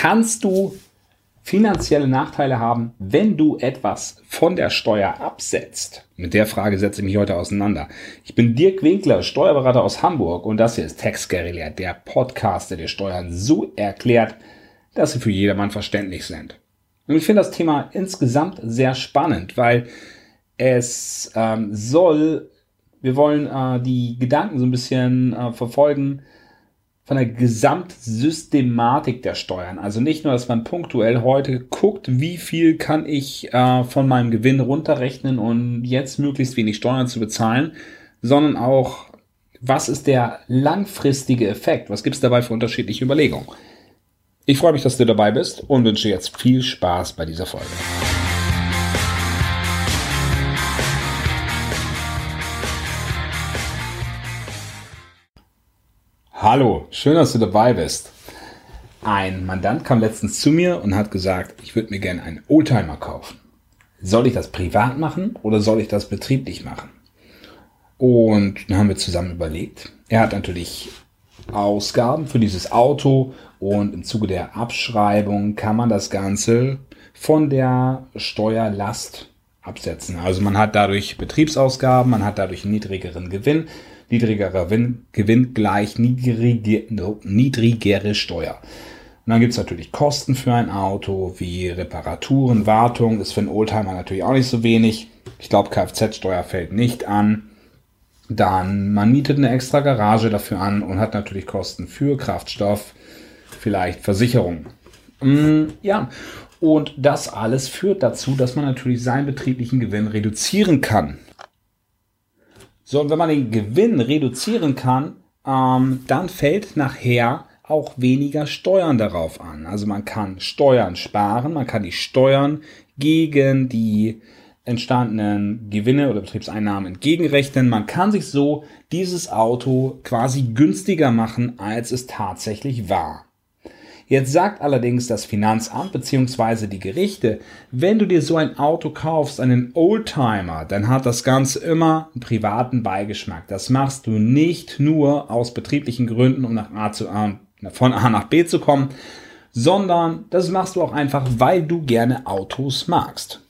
Kannst du finanzielle Nachteile haben, wenn du etwas von der Steuer absetzt? Mit der Frage setze ich mich heute auseinander. Ich bin Dirk Winkler, Steuerberater aus Hamburg und das hier ist Tax Guerilla, der Podcast, der dir Steuern so erklärt, dass sie für jedermann verständlich sind. Und ich finde das Thema insgesamt sehr spannend, weil es ähm, soll, wir wollen äh, die Gedanken so ein bisschen äh, verfolgen, von der Gesamtsystematik der Steuern. Also nicht nur, dass man punktuell heute guckt, wie viel kann ich äh, von meinem Gewinn runterrechnen und jetzt möglichst wenig Steuern zu bezahlen, sondern auch, was ist der langfristige Effekt? Was gibt es dabei für unterschiedliche Überlegungen? Ich freue mich, dass du dabei bist und wünsche jetzt viel Spaß bei dieser Folge. Hallo, schön, dass du dabei bist. Ein Mandant kam letztens zu mir und hat gesagt, ich würde mir gerne einen Oldtimer kaufen. Soll ich das privat machen oder soll ich das betrieblich machen? Und dann haben wir zusammen überlegt. Er hat natürlich Ausgaben für dieses Auto und im Zuge der Abschreibung kann man das Ganze von der Steuerlast absetzen. Also man hat dadurch Betriebsausgaben, man hat dadurch einen niedrigeren Gewinn niedrigerer Gewinn gleich niedrige, niedrigere Steuer. Und dann gibt's natürlich Kosten für ein Auto, wie Reparaturen, Wartung, ist für einen Oldtimer natürlich auch nicht so wenig. Ich glaube, Kfz-Steuer fällt nicht an. Dann, man mietet eine extra Garage dafür an und hat natürlich Kosten für Kraftstoff, vielleicht Versicherung. Mm, ja, und das alles führt dazu, dass man natürlich seinen betrieblichen Gewinn reduzieren kann. So, und wenn man den Gewinn reduzieren kann, ähm, dann fällt nachher auch weniger Steuern darauf an. Also man kann Steuern sparen, man kann die Steuern gegen die entstandenen Gewinne oder Betriebseinnahmen entgegenrechnen. Man kann sich so dieses Auto quasi günstiger machen, als es tatsächlich war. Jetzt sagt allerdings das Finanzamt bzw. die Gerichte, wenn du dir so ein Auto kaufst, einen Oldtimer, dann hat das Ganze immer einen privaten Beigeschmack. Das machst du nicht nur aus betrieblichen Gründen, um nach A zu A, von A nach B zu kommen, sondern das machst du auch einfach, weil du gerne Autos magst.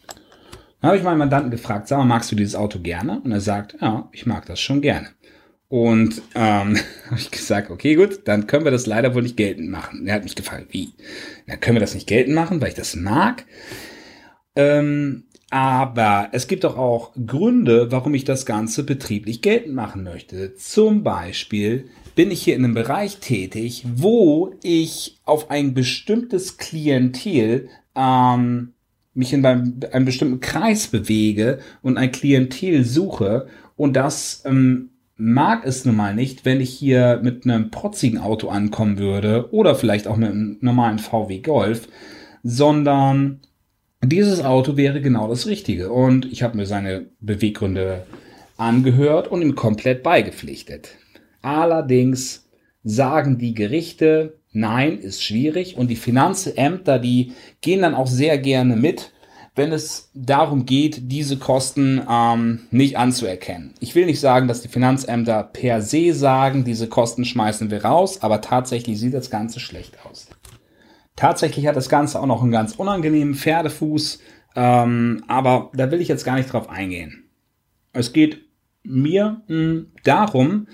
Dann habe ich meinen Mandanten gefragt, sag mal, magst du dieses Auto gerne? Und er sagt, ja, ich mag das schon gerne. Und ähm, habe ich gesagt, okay, gut, dann können wir das leider wohl nicht geltend machen. Er hat mich gefragt, wie? Dann können wir das nicht geltend machen, weil ich das mag. Ähm, aber es gibt doch auch Gründe, warum ich das Ganze betrieblich geltend machen möchte. Zum Beispiel bin ich hier in einem Bereich tätig, wo ich auf ein bestimmtes Klientel ähm, mich in einem, einem bestimmten Kreis bewege und ein Klientel suche und das ähm, mag es nun mal nicht, wenn ich hier mit einem protzigen Auto ankommen würde oder vielleicht auch mit einem normalen VW Golf, sondern dieses Auto wäre genau das Richtige. Und ich habe mir seine Beweggründe angehört und ihm komplett beigepflichtet. Allerdings sagen die Gerichte, nein, ist schwierig und die Finanzämter, die gehen dann auch sehr gerne mit wenn es darum geht, diese Kosten ähm, nicht anzuerkennen. Ich will nicht sagen, dass die Finanzämter per se sagen, diese Kosten schmeißen wir raus, aber tatsächlich sieht das Ganze schlecht aus. Tatsächlich hat das Ganze auch noch einen ganz unangenehmen Pferdefuß, ähm, aber da will ich jetzt gar nicht drauf eingehen. Es geht mir mh, hm, darum,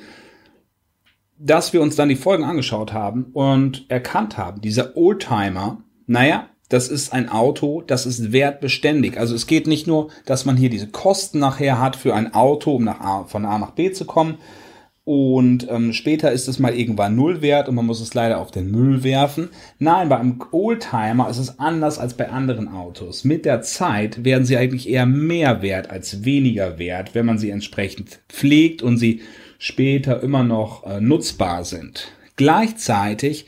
dass wir uns dann die Folgen angeschaut haben und erkannt haben, dieser Oldtimer, naja, das ist ein Auto, das ist wertbeständig. Also es geht nicht nur, dass man hier diese Kosten nachher hat für ein Auto, um nach A, von A nach B zu kommen. Und ähm, später ist es mal irgendwann null wert und man muss es leider auf den Müll werfen. Nein, bei einem Oldtimer ist es anders als bei anderen Autos. Mit der Zeit werden sie eigentlich eher mehr wert als weniger wert, wenn man sie entsprechend pflegt und sie später immer noch äh, nutzbar sind. Gleichzeitig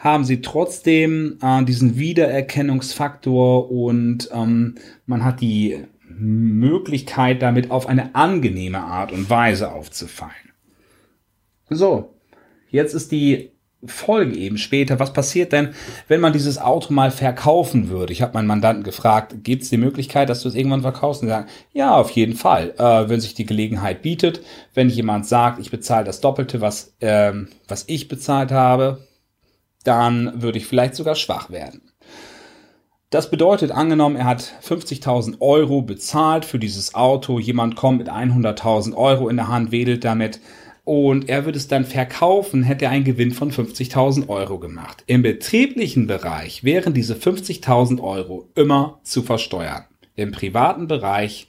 haben sie trotzdem äh, diesen Wiedererkennungsfaktor und ähm, man hat die Möglichkeit, damit auf eine angenehme Art und Weise aufzufallen. So, jetzt ist die Folge eben später. Was passiert denn, wenn man dieses Auto mal verkaufen würde? Ich habe meinen Mandanten gefragt, gibt es die Möglichkeit, dass du es irgendwann verkaufst? Und sagen, ja, auf jeden Fall, äh, wenn sich die Gelegenheit bietet. Wenn jemand sagt, ich bezahle das Doppelte, was, ähm, was ich bezahlt habe, dann würde ich vielleicht sogar schwach werden. Das bedeutet, angenommen, er hat 50.000 Euro bezahlt für dieses Auto, jemand kommt mit 100.000 Euro in der Hand, wedelt damit und er würde es dann verkaufen, hätte er einen Gewinn von 50.000 Euro gemacht. Im betrieblichen Bereich wären diese 50.000 Euro immer zu versteuern. Im privaten Bereich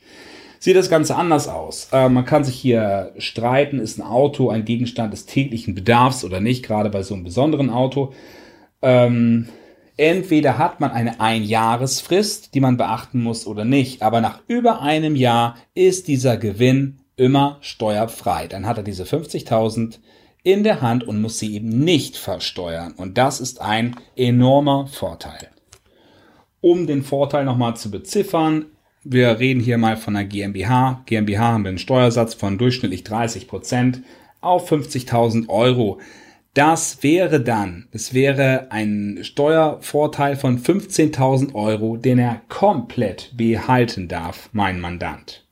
sieht das Ganze anders aus. Äh, man kann sich hier streiten, ist ein Auto ein Gegenstand des täglichen Bedarfs oder nicht, gerade bei so einem besonderen Auto. Ähm, Entweder hat man eine Einjahresfrist, die man beachten muss oder nicht, aber nach über einem Jahr ist dieser Gewinn immer steuerfrei. Dann hat er diese 50.000 in der Hand und muss sie eben nicht versteuern. Und das ist ein enormer Vorteil. Um den Vorteil nochmal zu beziffern, wir reden hier mal von einer GmbH. GmbH haben wir einen Steuersatz von durchschnittlich 30 Prozent auf 50.000 Euro. Das wäre dann, es wäre ein Steuervorteil von 15.000 Euro, den er komplett behalten darf, mein Mandant.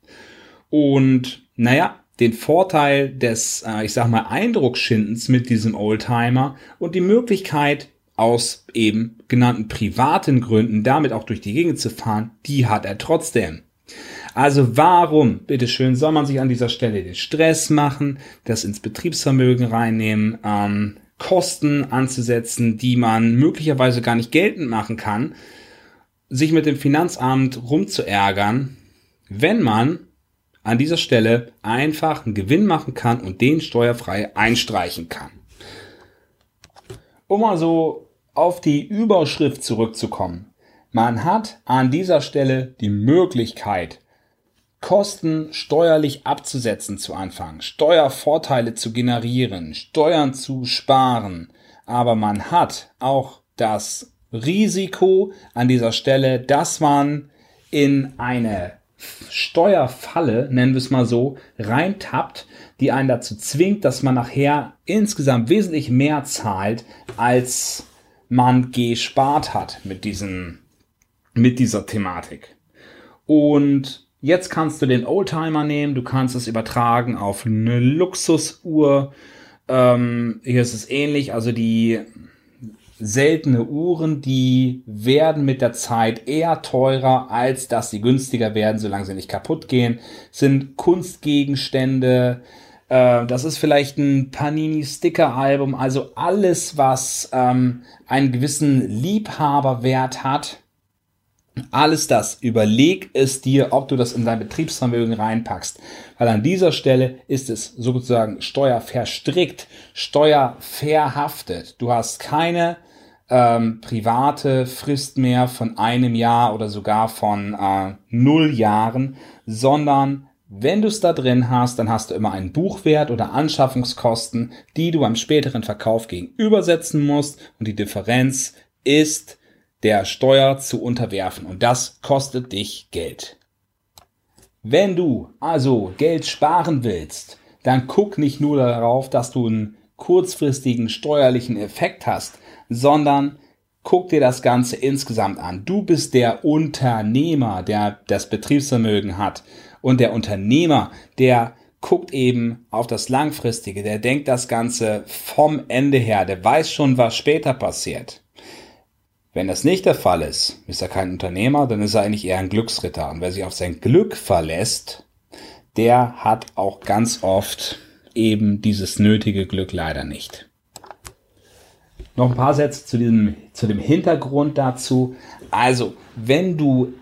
Und naja, den Vorteil des, äh, ich sag mal, Eindruckschindens mit diesem Oldtimer und die Möglichkeit, aus eben genannten privaten Gründen damit auch durch die Gegend zu fahren, die hat er trotzdem. Also warum, bitteschön, soll man sich an dieser Stelle den Stress machen, das ins Betriebsvermögen reinnehmen, ähm, Kosten anzusetzen, die man möglicherweise gar nicht geltend machen kann, sich mit dem Finanzamt rumzuärgern, wenn man an dieser Stelle einfach einen Gewinn machen kann und den steuerfrei einstreichen kann. Um also auf die Überschrift zurückzukommen. Man hat an dieser Stelle die Möglichkeit, Kosten steuerlich abzusetzen zu Anfang, Steuervorteile zu generieren, Steuern zu sparen. Aber man hat auch das Risiko an dieser Stelle, dass man in eine Steuerfalle, nennen wir es mal so, reintappt, die einen dazu zwingt, dass man nachher insgesamt wesentlich mehr zahlt, als man gespart hat mit diesem, mit dieser Thematik. Und Jetzt kannst du den Oldtimer nehmen, du kannst es übertragen auf eine Luxusuhr. Ähm, hier ist es ähnlich, also die seltene Uhren, die werden mit der Zeit eher teurer, als dass sie günstiger werden, solange sie nicht kaputt gehen. Sind Kunstgegenstände, äh, das ist vielleicht ein Panini-Sticker-Album, also alles, was ähm, einen gewissen Liebhaberwert hat alles das, überleg es dir, ob du das in dein Betriebsvermögen reinpackst. Weil an dieser Stelle ist es sozusagen steuerverstrickt, steuerverhaftet. Du hast keine ähm, private Frist mehr von einem Jahr oder sogar von äh, null Jahren, sondern wenn du es da drin hast, dann hast du immer einen Buchwert oder Anschaffungskosten, die du am späteren Verkauf gegenübersetzen musst und die Differenz ist der Steuer zu unterwerfen und das kostet dich Geld. Wenn du also Geld sparen willst, dann guck nicht nur darauf, dass du einen kurzfristigen steuerlichen Effekt hast, sondern guck dir das Ganze insgesamt an. Du bist der Unternehmer, der das Betriebsvermögen hat und der Unternehmer, der guckt eben auf das Langfristige, der denkt das Ganze vom Ende her, der weiß schon, was später passiert. Wenn das nicht der Fall ist, ist er kein Unternehmer, dann ist er eigentlich eher ein Glücksritter. Und wer sich auf sein Glück verlässt, der hat auch ganz oft eben dieses nötige Glück leider nicht. Noch ein paar Sätze zu, diesem, zu dem Hintergrund dazu. Also, wenn du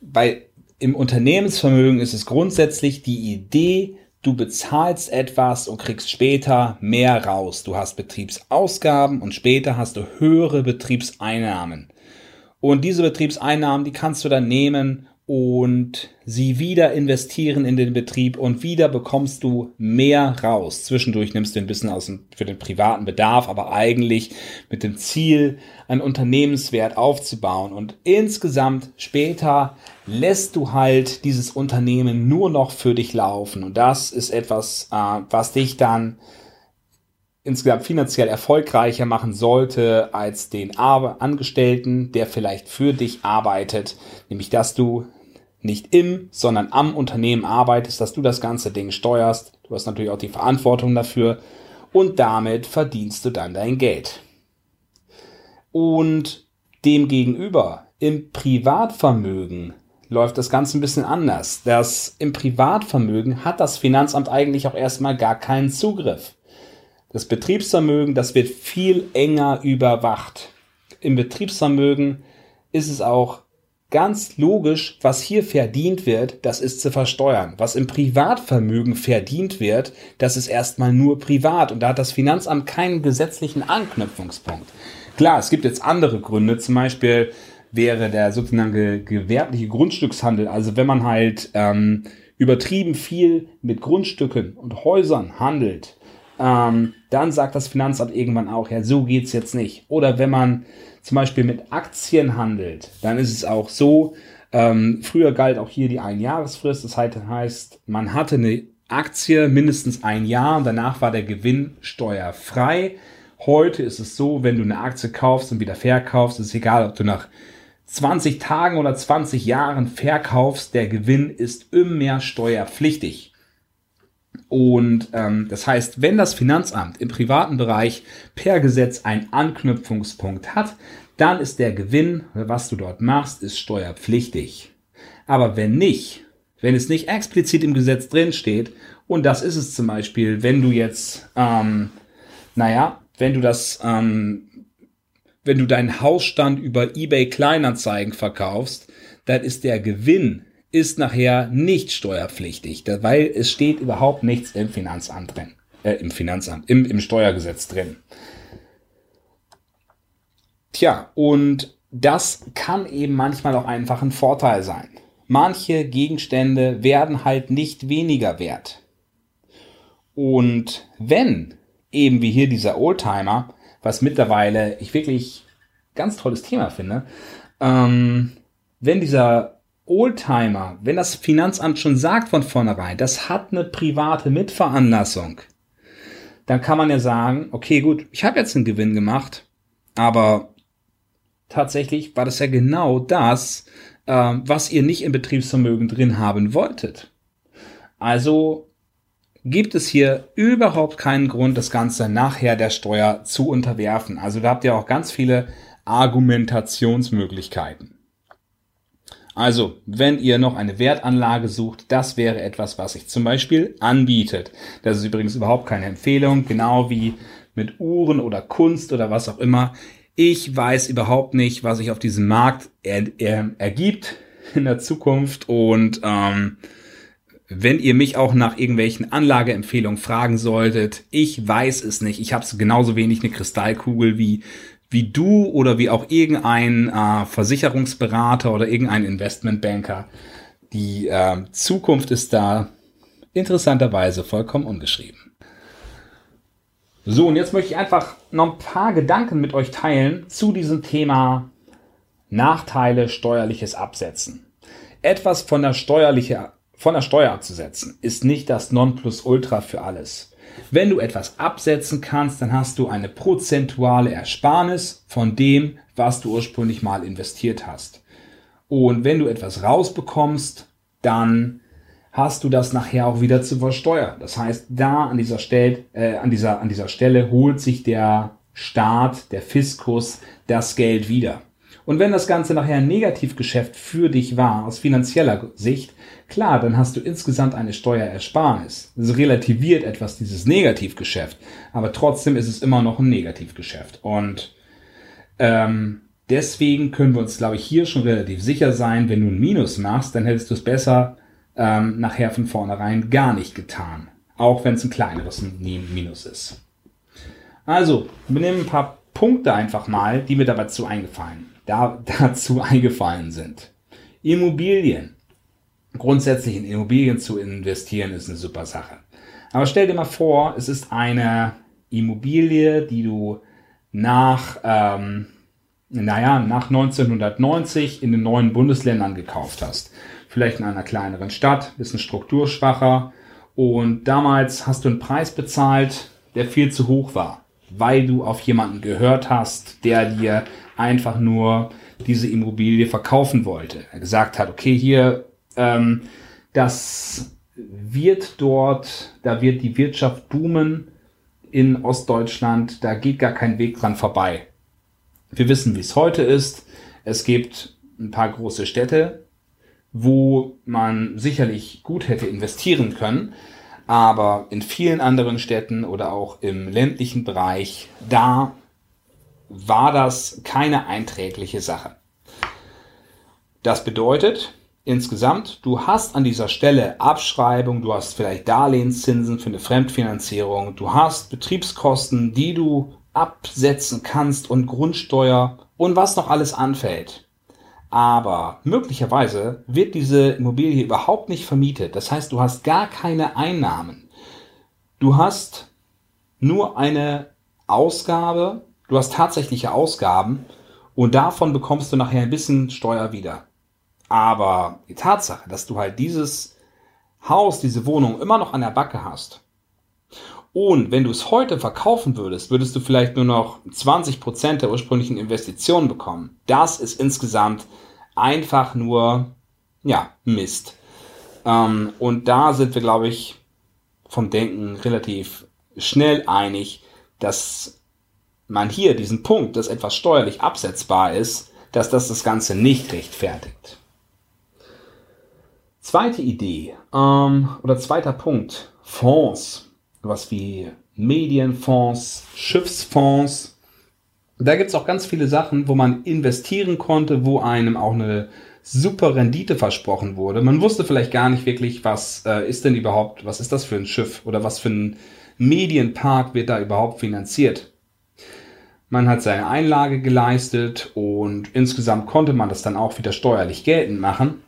bei, im Unternehmensvermögen ist es grundsätzlich die Idee, Du bezahlst etwas und kriegst später mehr raus. Du hast Betriebsausgaben und später hast du höhere Betriebseinnahmen. Und diese Betriebseinnahmen, die kannst du dann nehmen und sie wieder investieren in den Betrieb und wieder bekommst du mehr raus. Zwischendurch nimmst du ein bisschen aus dem, für den privaten Bedarf, aber eigentlich mit dem Ziel, einen Unternehmenswert aufzubauen. Und insgesamt später lässt du halt dieses Unternehmen nur noch für dich laufen. Und das ist etwas, äh, was dich dann insgesamt finanziell erfolgreicher machen sollte als den Angestellten, der vielleicht für dich arbeitet, nämlich dass du nicht im, sondern am Unternehmen arbeitest, dass du das ganze Ding steuerst. Du hast natürlich auch die Verantwortung dafür und damit verdienst du dann dein Geld. Und demgegenüber im Privatvermögen läuft das Ganze ein bisschen anders. Das im Privatvermögen hat das Finanzamt eigentlich auch erstmal gar keinen Zugriff. Das Betriebsvermögen, das wird viel enger überwacht. Im Betriebsvermögen ist es auch ganz logisch, was hier verdient wird, das ist zu versteuern. Was im Privatvermögen verdient wird, das ist erstmal nur privat und da hat das Finanzamt keinen gesetzlichen Anknüpfungspunkt. Klar, es gibt jetzt andere Gründe, zum Beispiel wäre der sogenannte gewerbliche Grundstückshandel, also wenn man halt ähm, übertrieben viel mit Grundstücken und Häusern handelt, ähm, dann sagt das Finanzamt irgendwann auch, ja, so geht's jetzt nicht. Oder wenn man zum Beispiel mit Aktien handelt, dann ist es auch so, ähm, früher galt auch hier die Einjahresfrist, das heißt, man hatte eine Aktie mindestens ein Jahr, danach war der Gewinn steuerfrei. Heute ist es so, wenn du eine Aktie kaufst und wieder verkaufst, ist egal, ob du nach 20 Tagen oder 20 Jahren verkaufst, der Gewinn ist immer steuerpflichtig. Und ähm, das heißt, wenn das Finanzamt im privaten Bereich per Gesetz einen Anknüpfungspunkt hat, dann ist der Gewinn, was du dort machst, ist steuerpflichtig. Aber wenn nicht, wenn es nicht explizit im Gesetz drin steht, und das ist es zum Beispiel, wenn du jetzt, ähm, naja, wenn du das, ähm, wenn du deinen Hausstand über eBay Kleinanzeigen verkaufst, dann ist der Gewinn ist nachher nicht steuerpflichtig, weil es steht überhaupt nichts im Finanzamt drin, äh, im Finanzamt, im, im Steuergesetz drin. Tja, und das kann eben manchmal auch einfach ein Vorteil sein. Manche Gegenstände werden halt nicht weniger wert. Und wenn, eben wie hier dieser Oldtimer, was mittlerweile ich wirklich ganz tolles Thema finde, ähm, wenn dieser Oldtimer, wenn das Finanzamt schon sagt von vornherein, das hat eine private Mitveranlassung, dann kann man ja sagen, okay, gut, ich habe jetzt einen Gewinn gemacht, aber tatsächlich war das ja genau das, äh, was ihr nicht im Betriebsvermögen drin haben wolltet. Also gibt es hier überhaupt keinen Grund, das Ganze nachher der Steuer zu unterwerfen. Also da habt ihr auch ganz viele Argumentationsmöglichkeiten. Also, wenn ihr noch eine Wertanlage sucht, das wäre etwas, was sich zum Beispiel anbietet. Das ist übrigens überhaupt keine Empfehlung, genau wie mit Uhren oder Kunst oder was auch immer. Ich weiß überhaupt nicht, was sich auf diesem Markt er, er, ergibt in der Zukunft und ähm, wenn ihr mich auch nach irgendwelchen Anlageempfehlungen fragen solltet, ich weiß es nicht. Ich habe genauso wenig eine Kristallkugel wie wie du oder wie auch irgendein äh, Versicherungsberater oder irgendein Investmentbanker. Die äh, Zukunft ist da interessanterweise vollkommen ungeschrieben. So, und jetzt möchte ich einfach noch ein paar Gedanken mit euch teilen zu diesem Thema Nachteile steuerliches Absetzen. Etwas von der, steuerliche, von der Steuer abzusetzen ist nicht das Nonplusultra für alles. Wenn du etwas absetzen kannst, dann hast du eine prozentuale Ersparnis von dem, was du ursprünglich mal investiert hast. Und wenn du etwas rausbekommst, dann hast du das nachher auch wieder zu versteuern. Das heißt, da an dieser, Stelle, äh, an dieser, an dieser Stelle holt sich der Staat, der Fiskus, das Geld wieder. Und wenn das Ganze nachher ein Negativgeschäft für dich war, aus finanzieller Sicht, klar, dann hast du insgesamt eine Steuerersparnis. Es relativiert etwas dieses Negativgeschäft, aber trotzdem ist es immer noch ein Negativgeschäft. Und ähm, deswegen können wir uns, glaube ich, hier schon relativ sicher sein, wenn du ein Minus machst, dann hättest du es besser ähm, nachher von vornherein gar nicht getan. Auch wenn es ein kleineres Minus ist. Also, wir nehmen ein paar Punkte einfach mal, die mir dazu eingefallen da, dazu eingefallen sind. Immobilien. Grundsätzlich in Immobilien zu investieren ist eine super Sache. Aber stell dir mal vor, es ist eine Immobilie, die du nach, ähm, naja, nach 1990 in den neuen Bundesländern gekauft hast. Vielleicht in einer kleineren Stadt, bisschen strukturschwacher. Und damals hast du einen Preis bezahlt, der viel zu hoch war, weil du auf jemanden gehört hast, der dir einfach nur diese Immobilie verkaufen wollte. Er gesagt hat, okay, hier, ähm, das wird dort, da wird die Wirtschaft boomen in Ostdeutschland, da geht gar kein Weg dran vorbei. Wir wissen, wie es heute ist. Es gibt ein paar große Städte, wo man sicherlich gut hätte investieren können. Aber in vielen anderen Städten oder auch im ländlichen Bereich, da war das keine einträgliche Sache. Das bedeutet, insgesamt, du hast an dieser Stelle Abschreibung, du hast vielleicht Darlehenszinsen für eine Fremdfinanzierung, du hast Betriebskosten, die du absetzen kannst und Grundsteuer und was noch alles anfällt. Aber möglicherweise wird diese Immobilie überhaupt nicht vermietet. Das heißt, du hast gar keine Einnahmen. Du hast nur eine Ausgabe, du hast tatsächliche Ausgaben und davon bekommst du nachher ein bisschen Steuer wieder. Aber die Tatsache, dass du halt dieses Haus, diese Wohnung immer noch an der Backe hast und wenn du es heute verkaufen würdest, würdest du vielleicht nur noch 20 Prozent der ursprünglichen Investitionen bekommen. Das ist insgesamt einfach nur, ja, Mist. Ähm, und da sind wir, glaube ich, vom Denken relativ schnell einig, dass man hier diesen Punkt, dass etwas steuerlich absetzbar ist, dass das das Ganze nicht rechtfertigt. Zweite Idee ähm, oder zweiter Punkt, Fonds was wie Medienfonds, Schiffsfonds. Da gibt es auch ganz viele Sachen, wo man investieren konnte, wo einem auch eine super Rendite versprochen wurde. Man wusste vielleicht gar nicht wirklich, was äh, ist denn überhaupt, was ist das für ein Schiff oder was für ein Medienpark wird da überhaupt finanziert. Man hat seine Einlage geleistet und insgesamt konnte man das dann auch wieder steuerlich geltend machen.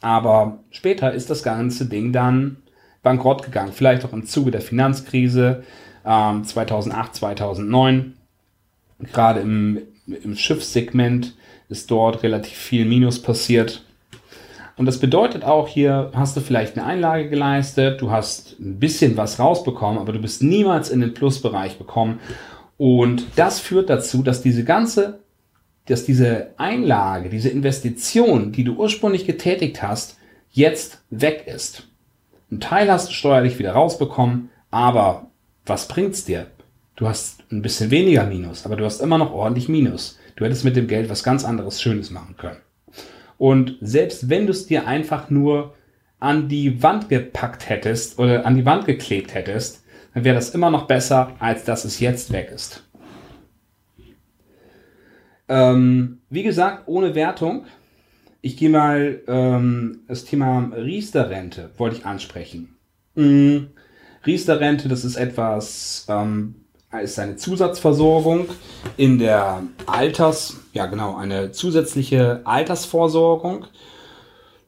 Aber später ist das ganze Ding dann bankrott gegangen. Vielleicht auch im Zuge der Finanzkrise ähm, 2008, 2009. Gerade im, im Schiffssegment ist dort relativ viel Minus passiert. Und das bedeutet auch, hier hast du vielleicht eine Einlage geleistet, du hast ein bisschen was rausbekommen, aber du bist niemals in den Plusbereich bekommen. Und das führt dazu, dass diese ganze, dass diese Einlage, diese Investition, die du ursprünglich getätigt hast, jetzt weg ist. Ein Teil hast du steuerlich wieder rausbekommen, aber was bringt's dir? Du hast ein bisschen weniger Minus, aber du hast immer noch ordentlich Minus. Du hättest mit dem Geld was ganz anderes Schönes machen können. Und selbst wenn du es dir einfach nur an die Wand gepackt hättest oder an die Wand geklebt hättest, dann wäre das immer noch besser, als dass es jetzt weg ist. Ähm, wie gesagt, ohne Wertung. Ich gehe mal ähm, das Thema Riester-Rente wollte ich ansprechen. Mhm. Riester-Rente, das ist etwas, ähm, ist eine Zusatzversorgung in der Alters, ja genau, eine zusätzliche Altersvorsorgung.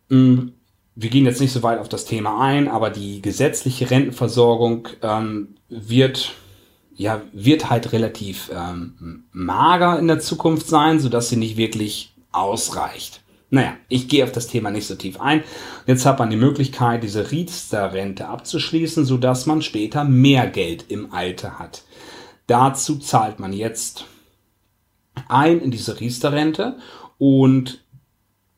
Mhm. Wir gehen jetzt nicht so weit auf das Thema ein, aber die gesetzliche Rentenversorgung ähm, wird ja wird halt relativ ähm, mager in der Zukunft sein, so dass sie nicht wirklich ausreicht. Naja, ich gehe auf das Thema nicht so tief ein. Jetzt hat man die Möglichkeit, diese Riester-Rente abzuschließen, sodass man später mehr Geld im Alter hat. Dazu zahlt man jetzt ein in diese Riester-Rente und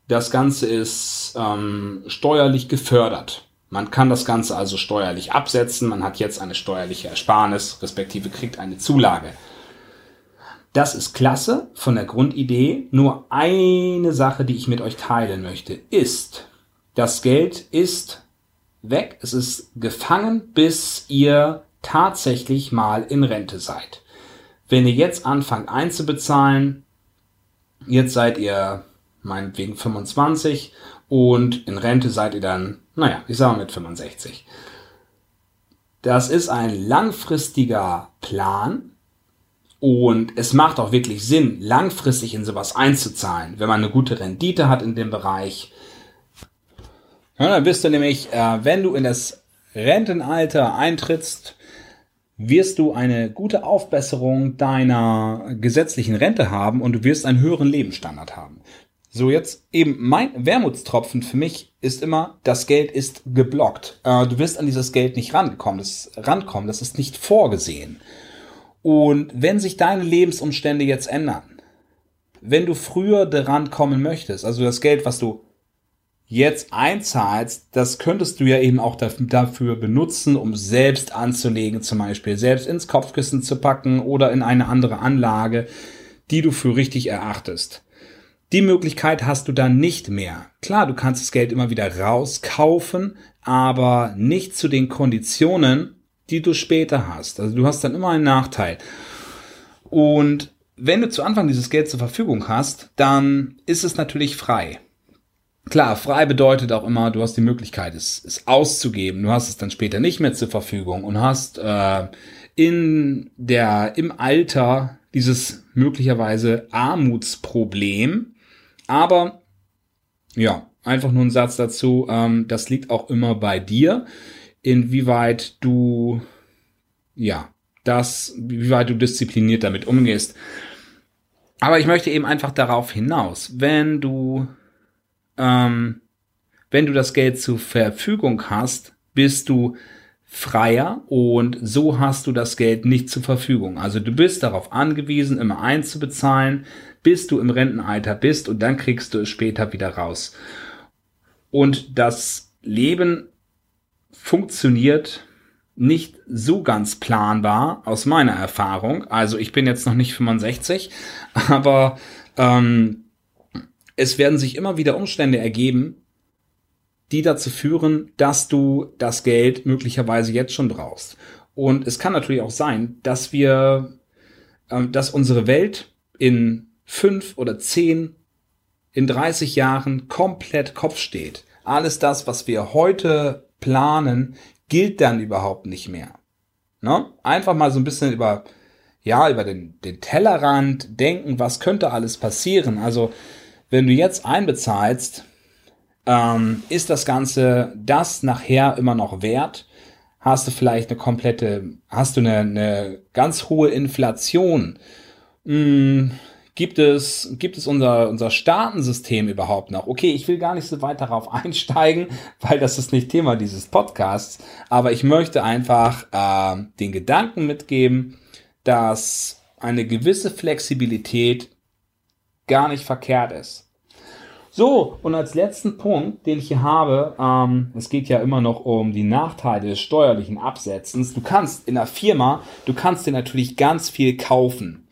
das Ganze ist ähm, steuerlich gefördert. Man kann das Ganze also steuerlich absetzen. Man hat jetzt eine steuerliche Ersparnis, respektive kriegt eine Zulage. Das ist klasse von der Grundidee. Nur eine Sache, die ich mit euch teilen möchte, ist, das Geld ist weg. Es ist gefangen, bis ihr tatsächlich mal in Rente seid. Wenn ihr jetzt anfangt einzubezahlen, jetzt seid ihr meinetwegen 25 und in Rente seid ihr dann, naja, ich sage mal mit 65. Das ist ein langfristiger Plan, und es macht auch wirklich Sinn, langfristig in sowas einzuzahlen, wenn man eine gute Rendite hat in dem Bereich. Ja, dann wirst du nämlich, äh, wenn du in das Rentenalter eintrittst, wirst du eine gute Aufbesserung deiner gesetzlichen Rente haben und du wirst einen höheren Lebensstandard haben. So, jetzt eben mein Wermutstropfen für mich ist immer, das Geld ist geblockt. Äh, du wirst an dieses Geld nicht rankommen. Das, rankommen. Das ist nicht vorgesehen. Und wenn sich deine Lebensumstände jetzt ändern, wenn du früher daran kommen möchtest, also das Geld, was du jetzt einzahlst, das könntest du ja eben auch dafür benutzen, um selbst anzulegen, zum Beispiel selbst ins Kopfkissen zu packen oder in eine andere Anlage. die du für richtig erachtest. Die Möglichkeit hast du dann nicht mehr. Klar, du kannst das Geld immer wieder rauskaufen, aber nicht zu den Konditionen, die du später hast. Also du hast dann immer einen Nachteil. Und wenn du zu Anfang dieses Geld zur Verfügung hast, dann ist es natürlich frei. Klar, frei bedeutet auch immer, du hast die Möglichkeit, es, es auszugeben. Du hast es dann später nicht mehr zur Verfügung und hast äh, in der im Alter dieses möglicherweise Armutsproblem. Aber ja, einfach nur ein Satz dazu. Ähm, das liegt auch immer bei dir, inwieweit du ja das, wie weit du diszipliniert damit umgehst. Aber ich möchte eben einfach darauf hinaus, wenn du ähm, wenn du das Geld zur Verfügung hast, bist du freier und so hast du das Geld nicht zur Verfügung. Also du bist darauf angewiesen, immer einzubezahlen, bis du im Rentenalter bist und dann kriegst du es später wieder raus. Und das Leben funktioniert nicht so ganz planbar aus meiner Erfahrung. Also ich bin jetzt noch nicht 65, aber ähm, es werden sich immer wieder Umstände ergeben, die dazu führen, dass du das Geld möglicherweise jetzt schon brauchst. Und es kann natürlich auch sein, dass wir, äh, dass unsere Welt in fünf oder zehn, in 30 Jahren komplett Kopf steht. Alles das, was wir heute planen, gilt dann überhaupt nicht mehr. Ne? Einfach mal so ein bisschen über, ja, über den, den Tellerrand denken, was könnte alles passieren. Also, wenn du jetzt einbezahlst, ähm, ist das Ganze das nachher immer noch wert? Hast du vielleicht eine komplette, hast du eine, eine ganz hohe Inflation? Hm, gibt es, gibt es unser, unser Staatensystem überhaupt noch? Okay, ich will gar nicht so weit darauf einsteigen, weil das ist nicht Thema dieses Podcasts, aber ich möchte einfach äh, den Gedanken mitgeben, dass eine gewisse Flexibilität gar nicht verkehrt ist. So, und als letzten Punkt, den ich hier habe, ähm, es geht ja immer noch um die Nachteile des steuerlichen Absetzens. Du kannst in der Firma, du kannst dir natürlich ganz viel kaufen.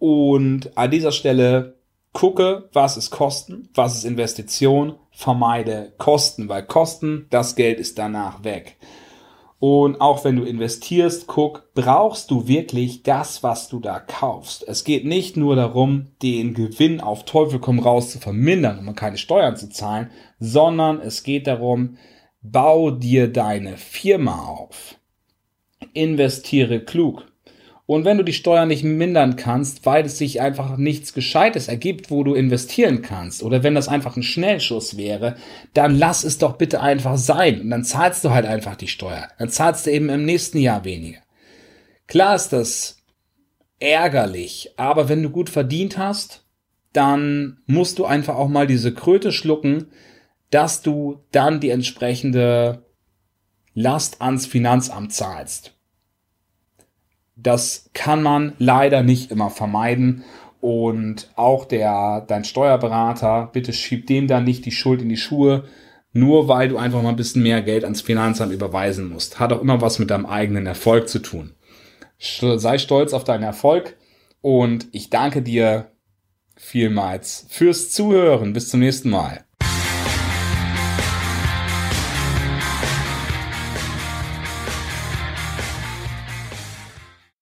Und an dieser Stelle gucke, was ist Kosten, was ist Investition, vermeide Kosten, weil Kosten, das Geld ist danach weg. Und auch wenn du investierst, guck, brauchst du wirklich das, was du da kaufst? Es geht nicht nur darum, den Gewinn auf Teufel komm raus zu vermindern, um keine Steuern zu zahlen, sondern es geht darum, bau dir deine Firma auf. Investiere klug. Und wenn du die Steuern nicht mindern kannst, weil es sich einfach nichts Gescheites ergibt, wo du investieren kannst, oder wenn das einfach ein Schnellschuss wäre, dann lass es doch bitte einfach sein. Und dann zahlst du halt einfach die Steuer. Dann zahlst du eben im nächsten Jahr weniger. Klar ist das ärgerlich, aber wenn du gut verdient hast, dann musst du einfach auch mal diese Kröte schlucken, dass du dann die entsprechende Last ans Finanzamt zahlst. Das kann man leider nicht immer vermeiden. Und auch der, dein Steuerberater, bitte schieb dem dann nicht die Schuld in die Schuhe, nur weil du einfach mal ein bisschen mehr Geld ans Finanzamt überweisen musst. Hat auch immer was mit deinem eigenen Erfolg zu tun. Sei stolz auf deinen Erfolg und ich danke dir vielmals fürs Zuhören. Bis zum nächsten Mal.